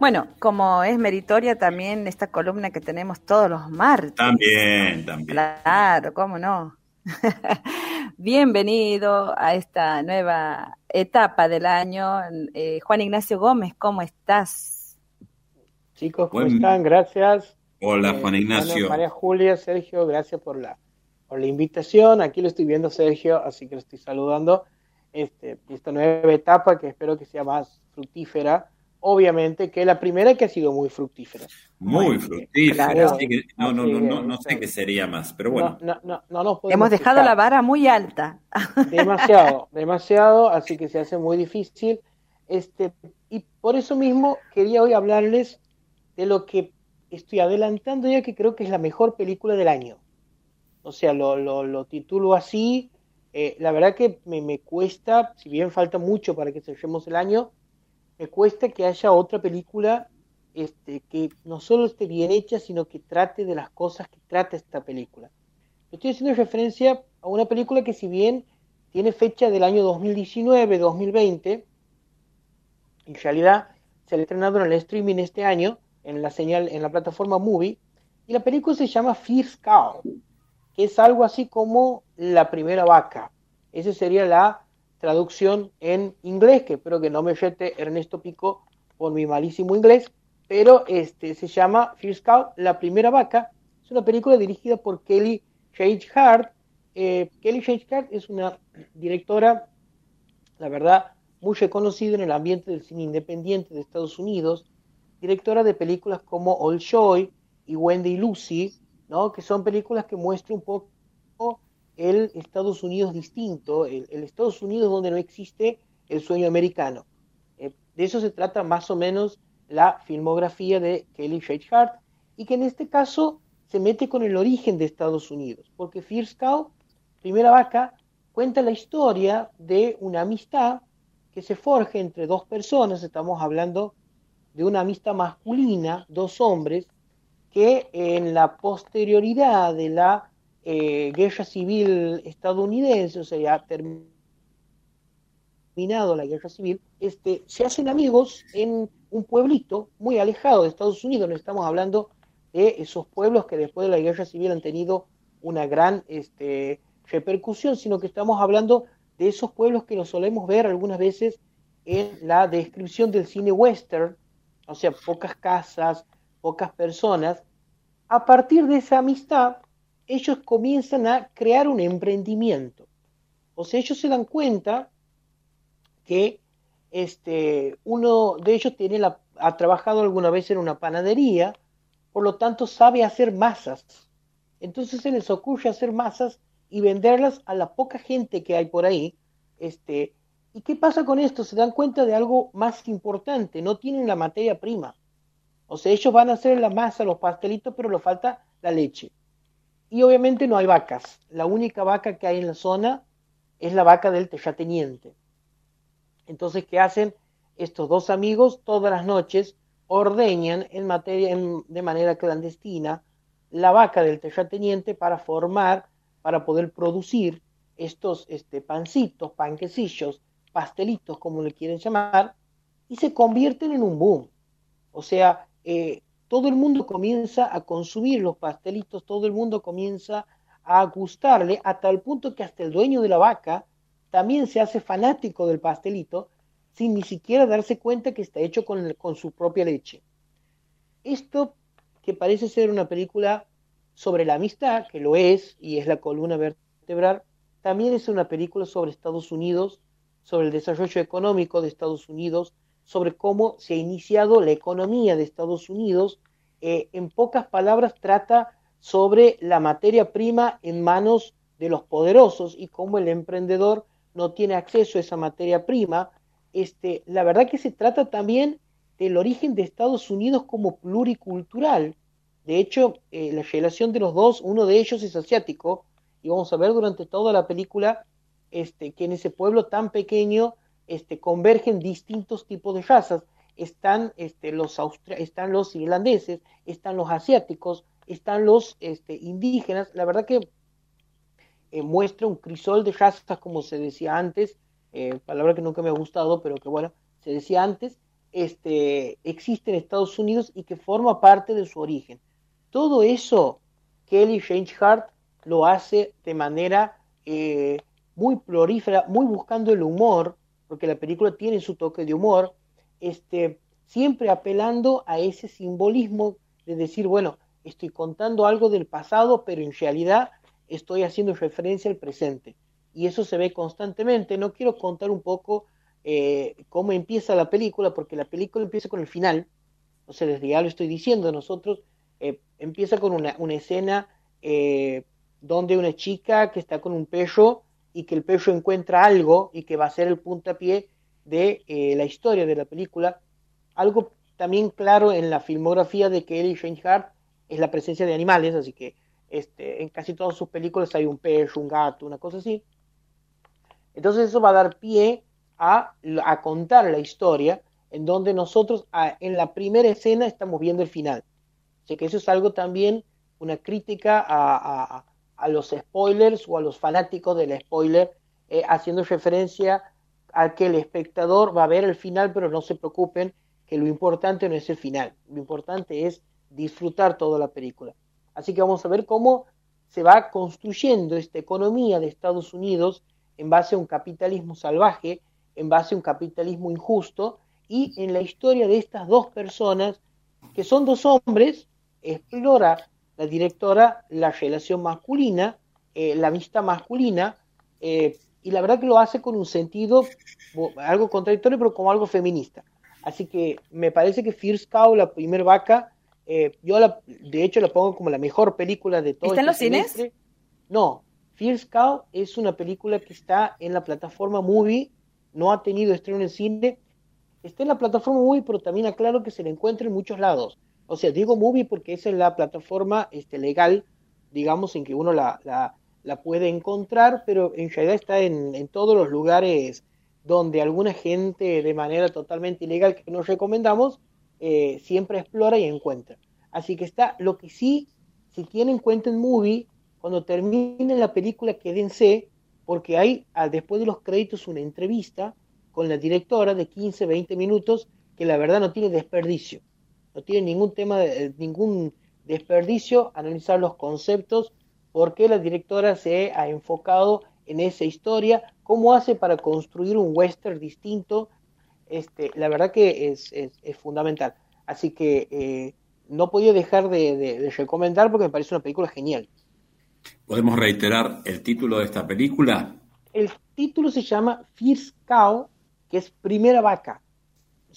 Bueno, como es meritoria también esta columna que tenemos todos los martes. También, también. Claro, cómo no. Bienvenido a esta nueva etapa del año. Eh, Juan Ignacio Gómez, ¿cómo estás? Chicos, ¿cómo están? Gracias. Hola, Juan eh, Ignacio. María Julia, Sergio, gracias por la, por la invitación. Aquí lo estoy viendo, Sergio, así que lo estoy saludando. Este, esta nueva etapa que espero que sea más fructífera obviamente que la primera que ha sido muy fructífera. Muy fructífera, no, no, no, no, sé qué sería más, pero bueno. Hemos dejado la vara muy alta. Demasiado, demasiado, así que se hace muy difícil. Este, y por eso mismo quería hoy hablarles de lo que estoy adelantando ya que creo que es la mejor película del año. O sea, lo, lo, lo titulo así. Eh, la verdad que me, me cuesta, si bien falta mucho para que cerremos el año, me cuesta que haya otra película este, que no solo esté bien hecha, sino que trate de las cosas que trata esta película. Estoy haciendo referencia a una película que si bien tiene fecha del año 2019-2020, en realidad se ha estrenado en el streaming este año, en la señal, en la plataforma Movie, y la película se llama Fierce Cow, que es algo así como la primera vaca. Esa sería la traducción en inglés, que espero que no me rete Ernesto Pico por mi malísimo inglés, pero este se llama First Cow, La Primera Vaca. Es una película dirigida por Kelly Hart Eh, Kelly Hart es una directora, la verdad, muy reconocida en el ambiente del cine independiente de Estados Unidos, directora de películas como Old Joy y Wendy Lucy, ¿no? que son películas que muestran un poco el Estados Unidos distinto, el, Estados Unidos donde no existe el sueño americano. Eh, de eso se trata más o menos la filmografía de Kelly Hart y que en este caso se mete con el origen de Estados Unidos, porque Fierce Cow, Primera Vaca, cuenta la historia de una amistad que se forja entre dos personas, estamos hablando de una amistad masculina, dos hombres, que en la posterioridad de la eh, guerra civil estadounidense, o sea, ya terminado la guerra civil, este, se hacen amigos en un pueblito muy alejado de Estados Unidos. No estamos hablando de esos pueblos que después de la guerra civil han tenido una gran este, repercusión, sino que estamos hablando de esos pueblos que nos solemos ver algunas veces en la descripción del cine western, o sea, pocas casas, pocas personas. A partir de esa amistad, ellos comienzan a crear un emprendimiento. O sea, ellos se dan cuenta que este, uno de ellos tiene la, ha trabajado alguna vez en una panadería, por lo tanto sabe hacer masas. Entonces se les ocurre hacer masas y venderlas a la poca gente que hay por ahí. Este, ¿Y qué pasa con esto? Se dan cuenta de algo más importante, no tienen la materia prima. O sea, ellos van a hacer la masa, los pastelitos, pero les falta la leche. Y obviamente no hay vacas. La única vaca que hay en la zona es la vaca del terrateniente. Entonces, ¿qué hacen estos dos amigos? Todas las noches ordeñan en materia, de manera clandestina la vaca del terrateniente para formar, para poder producir estos este, pancitos, panquecillos, pastelitos, como le quieren llamar, y se convierten en un boom. O sea, eh, todo el mundo comienza a consumir los pastelitos, todo el mundo comienza a gustarle, a tal punto que hasta el dueño de la vaca también se hace fanático del pastelito sin ni siquiera darse cuenta que está hecho con, con su propia leche. Esto que parece ser una película sobre la amistad, que lo es, y es la columna vertebral, también es una película sobre Estados Unidos, sobre el desarrollo económico de Estados Unidos, sobre cómo se ha iniciado la economía de Estados Unidos. Eh, en pocas palabras, trata sobre la materia prima en manos de los poderosos y cómo el emprendedor no tiene acceso a esa materia prima. Este, la verdad que se trata también del origen de Estados Unidos como pluricultural. De hecho, eh, la relación de los dos, uno de ellos es asiático, y vamos a ver durante toda la película este, que en ese pueblo tan pequeño este, convergen distintos tipos de razas. Están, este, los, están los irlandeses, están los asiáticos, están los este, indígenas. La verdad que eh, muestra un crisol de razas, como se decía antes, eh, palabra que nunca me ha gustado, pero que bueno, se decía antes. este, existe en Estados Unidos y que forma parte de su origen. Todo eso Kelly Hart lo hace de manera eh, muy prolífera, muy buscando el humor, porque la película tiene su toque de humor, este, siempre apelando a ese simbolismo de decir, bueno, estoy contando algo del pasado, pero en realidad estoy haciendo referencia al presente. Y eso se ve constantemente. No quiero contar un poco eh, cómo empieza la película, porque la película empieza con el final. O sea, desde ya lo estoy diciendo, nosotros eh, empieza con una, escena eh, donde una chica que está con un perro y que el perro encuentra algo y que va a ser el puntapié de la historia de la película. Algo también claro en la filmografía de Kelly Hart es la presencia de animales, así que este, en casi todas sus películas hay un perro, un gato, una cosa así. Entonces eso va a dar pie a, contar la historia en donde nosotros en la primera escena estamos viendo el final. Así que eso es algo también, una crítica a, los spoilers o a los fanáticos del spoiler, eh, haciendo referencia a que el espectador va a ver el final, pero no se preocupen, que lo importante no es el final, lo importante es disfrutar toda la película. Así que vamos a ver cómo se va construyendo esta economía de Estados Unidos en base a un capitalismo salvaje, en base a un capitalismo injusto, y en la historia de estas dos personas, que son dos hombres, explora la directora la relación masculina, eh, la vista masculina, eh, y la verdad que lo hace con un sentido algo contradictorio, pero como algo feminista. Así que me parece que Fierce Cow, la primer vaca, eh, yo la, de hecho la pongo como la mejor película de todo. ¿Está en este los cines? No, Fierce Cow es una película que está en la plataforma Movie, no ha tenido estreno en cine, está en la plataforma Movie, pero también aclaro que se la encuentra en muchos lados. O sea, digo Movie porque esa es la plataforma este, legal, digamos, en que uno la, la, puede encontrar, pero en realidad está en, en todos los lugares donde alguna gente de manera totalmente ilegal que nos recomendamos eh, siempre explora y encuentra. Así que está, lo que sí, si tienen cuenta en movie, cuando terminen la película quédense, porque hay después de los créditos una entrevista con la directora de 15, 20 minutos que la verdad no tiene desperdicio, no tiene ningún tema, de, ningún desperdicio analizar los conceptos, porque la directora se ha enfocado en esa historia, cómo hace para construir un western distinto este, la verdad que es, fundamental. Así que eh, no podía dejar de, recomendar porque me parece una película genial. ¿Podemos reiterar el título de esta película? El título se llama First Cow, que es Primera Vaca.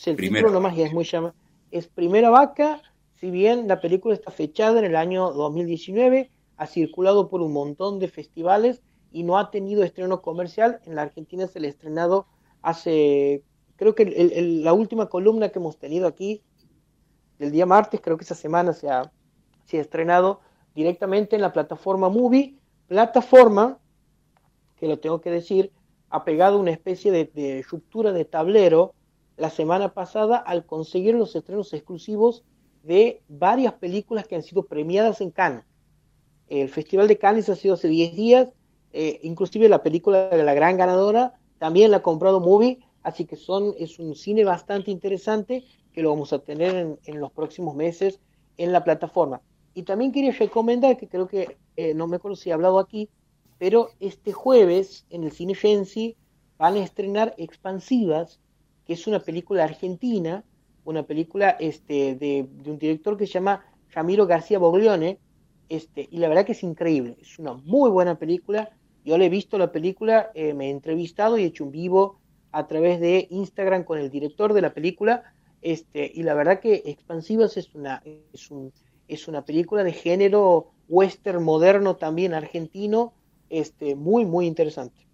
el título nomás ya es muy llama. Es Primera Vaca, si bien la película está fechada en el año 2019, ha circulado por un montón de festivales y no ha tenido estreno comercial. En la Argentina se le ha estrenado hace creo que la última columna que hemos tenido aquí, del día martes, creo que esa semana se ha, se ha estrenado directamente en la plataforma Movie, plataforma, que lo tengo que decir, ha pegado una especie de, de ruptura de tablero la semana pasada al conseguir los estrenos exclusivos de varias películas que han sido premiadas en Cannes. El Festival de Cannes ha sido hace 10 días, eh, inclusive la película de la gran ganadora también la ha comprado Movie Así que son, es un cine bastante interesante que lo vamos a tener en, los próximos meses en la plataforma. Y también quería recomendar, que creo que eh, no me acuerdo si he hablado aquí, pero este jueves en el Cine Gensi van a estrenar Expansivas, que es una película argentina, una película este, de, un director que se llama Ramiro García Boglione, este, y la verdad que es increíble, es una muy buena película. Yo le he visto la película, eh, me he entrevistado y he hecho un vivo a través de Instagram con el director de la película. Este, y la verdad que Expansivas es una, es, un, es una película de género western moderno también argentino, este, muy, muy interesante.